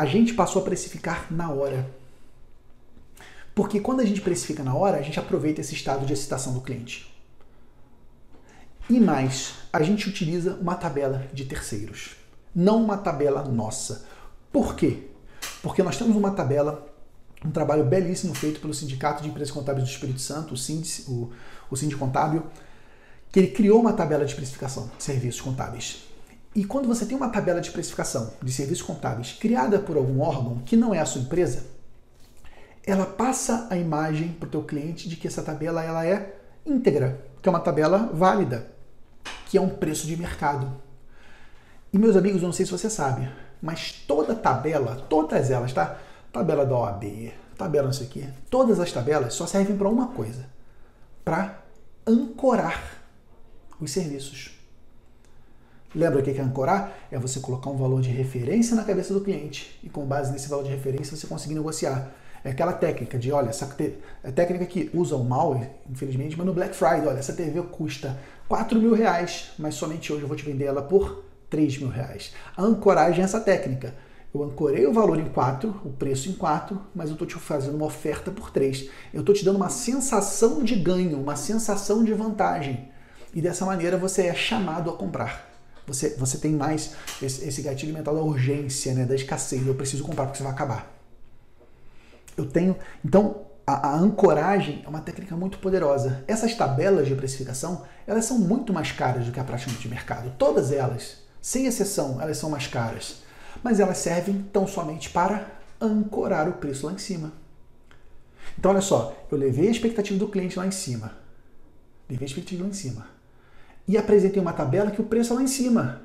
a gente passou a precificar na hora. Porque quando a gente precifica na hora, a gente aproveita esse estado de excitação do cliente. E mais, a gente utiliza uma tabela de terceiros, não uma tabela nossa. Por quê? Porque nós temos uma tabela, um trabalho belíssimo feito pelo Sindicato de Empresas Contábeis do Espírito Santo, o Síndice, o, o Contábil, que ele criou uma tabela de precificação de serviços contábeis. E quando você tem uma tabela de precificação de serviços contábeis criada por algum órgão que não é a sua empresa, ela passa a imagem para o teu cliente de que essa tabela ela é íntegra, que é uma tabela válida, que é um preço de mercado. E meus amigos, eu não sei se você sabe, mas toda tabela, todas elas, tá? Tabela da OAB, tabela não sei o quê, todas as tabelas só servem para uma coisa, para ancorar os serviços. Lembra o que é ancorar? É você colocar um valor de referência na cabeça do cliente e com base nesse valor de referência você conseguir negociar. É aquela técnica de, olha, essa é técnica que usam mal, infelizmente, mas no Black Friday, olha, essa TV custa 4 mil reais, mas somente hoje eu vou te vender ela por 3 mil reais. A ancoragem é essa técnica. Eu ancorei o valor em 4, o preço em 4, mas eu estou te fazendo uma oferta por 3. Eu estou te dando uma sensação de ganho, uma sensação de vantagem. E dessa maneira você é chamado a comprar. Você, você tem mais esse, esse gatilho mental da urgência, né, da escassez. Eu preciso comprar porque você vai acabar. Eu tenho. Então, a, a, ancoragem é uma técnica muito poderosa. Essas tabelas de precificação, elas são muito mais caras do que a prática de mercado. Todas elas, sem exceção, elas são mais caras. Mas elas servem tão somente para ancorar o preço lá em cima. Então, olha só, eu levei a expectativa do cliente lá em cima. Levei a expectativa lá em cima e apresentei uma tabela que o preço é lá em cima.